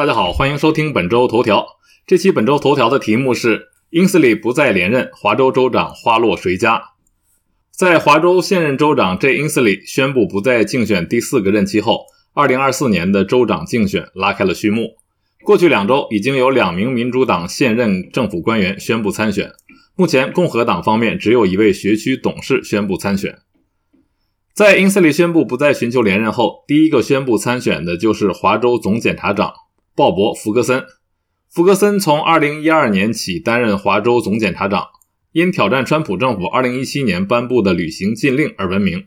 大家好，欢迎收听本周头条。这期本周头条的题目是：英斯里不再连任，华州州长花落谁家？在华州现任州长 J. 英斯里宣布不再竞选第四个任期后，2024年的州长竞选拉开了序幕。过去两周，已经有两名民主党现任政府官员宣布参选。目前，共和党方面只有一位学区董事宣布参选。在英斯里宣布不再寻求连任后，第一个宣布参选的就是华州总检察长鲍勃·福格森。福格森从2012年起担任华州总检察长，因挑战川普政府2017年颁布的旅行禁令而闻名。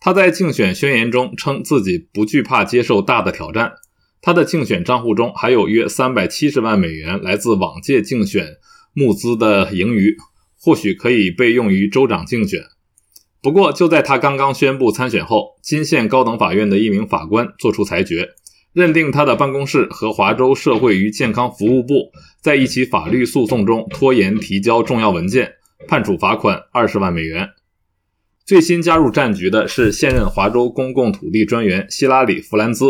他在竞选宣言中称自己不惧怕接受大的挑战。他的竞选账户中还有约三百七十万美元来自往届竞选募资的盈余，或许可以被用于州长竞选。不过，就在他刚刚宣布参选后，金县高等法院的一名法官作出裁决，认定他的办公室和华州社会与健康服务部在一起法律诉讼中拖延提交重要文件，判处罚款二十万美元。最新加入战局的是现任华州公共土地专员希拉里·弗兰兹。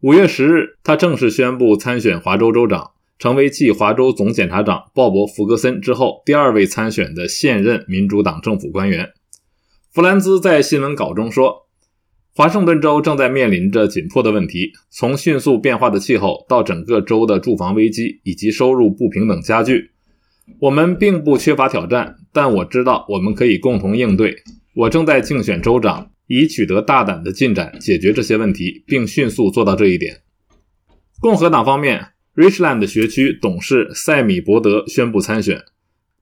五月十日，他正式宣布参选华州州长，成为继华州总检察长鲍勃·福格森之后第二位参选的现任民主党政府官员。弗兰兹在新闻稿中说：“华盛顿州正在面临着紧迫的问题，从迅速变化的气候到整个州的住房危机以及收入不平等加剧。我们并不缺乏挑战，但我知道我们可以共同应对。我正在竞选州长。”以取得大胆的进展，解决这些问题，并迅速做到这一点。共和党方面，Richland 学区董事塞米伯德宣布参选。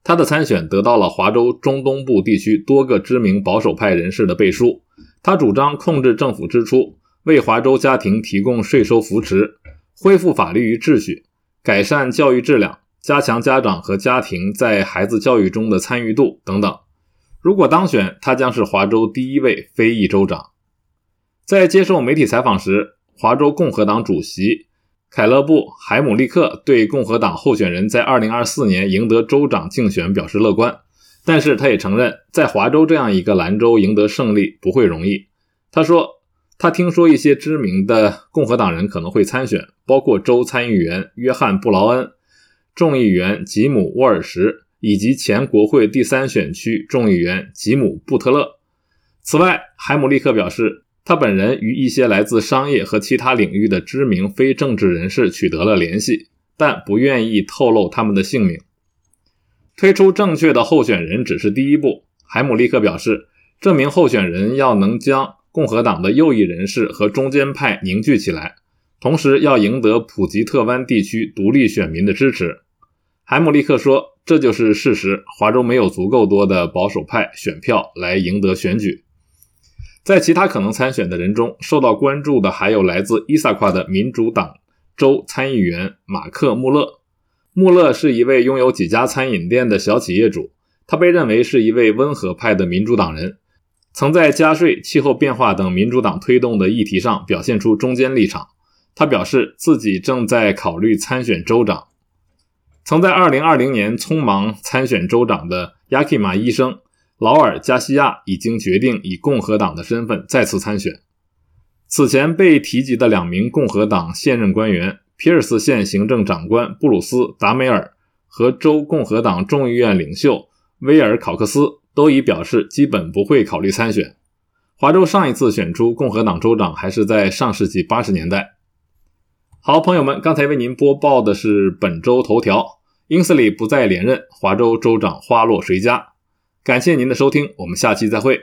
他的参选得到了华州中东部地区多个知名保守派人士的背书。他主张控制政府支出，为华州家庭提供税收扶持，恢复法律与秩序，改善教育质量，加强家长和家庭在孩子教育中的参与度等等。如果当选，他将是华州第一位非裔州长。在接受媒体采访时，华州共和党主席凯勒布·海姆利克对共和党候选人在2024年赢得州长竞选表示乐观，但是他也承认，在华州这样一个蓝州赢得胜利不会容易。他说，他听说一些知名的共和党人可能会参选，包括州参议员约翰·布劳恩、众议员吉姆·沃尔什。以及前国会第三选区众议员吉姆·布特勒。此外，海姆利克表示，他本人与一些来自商业和其他领域的知名非政治人士取得了联系，但不愿意透露他们的姓名。推出正确的候选人只是第一步，海姆利克表示，这名候选人要能将共和党的右翼人士和中间派凝聚起来，同时要赢得普吉特湾地区独立选民的支持。海姆利克说。这就是事实。华州没有足够多的保守派选票来赢得选举。在其他可能参选的人中，受到关注的还有来自伊萨夸的民主党州参议员马克·穆勒。穆勒是一位拥有几家餐饮店的小企业主，他被认为是一位温和派的民主党人，曾在加税、气候变化等民主党推动的议题上表现出中坚立场。他表示自己正在考虑参选州长。曾在2020年匆忙参选州长的亚基马医生劳尔·加西亚已经决定以共和党的身份再次参选。此前被提及的两名共和党现任官员皮尔斯县行政长官布鲁斯·达梅尔和州共和党众议院领袖威尔·考克斯都已表示基本不会考虑参选。华州上一次选出共和党州长还是在上世纪八十年代。好，朋友们，刚才为您播报的是本周头条：英斯里不再连任，华州州长花落谁家？感谢您的收听，我们下期再会。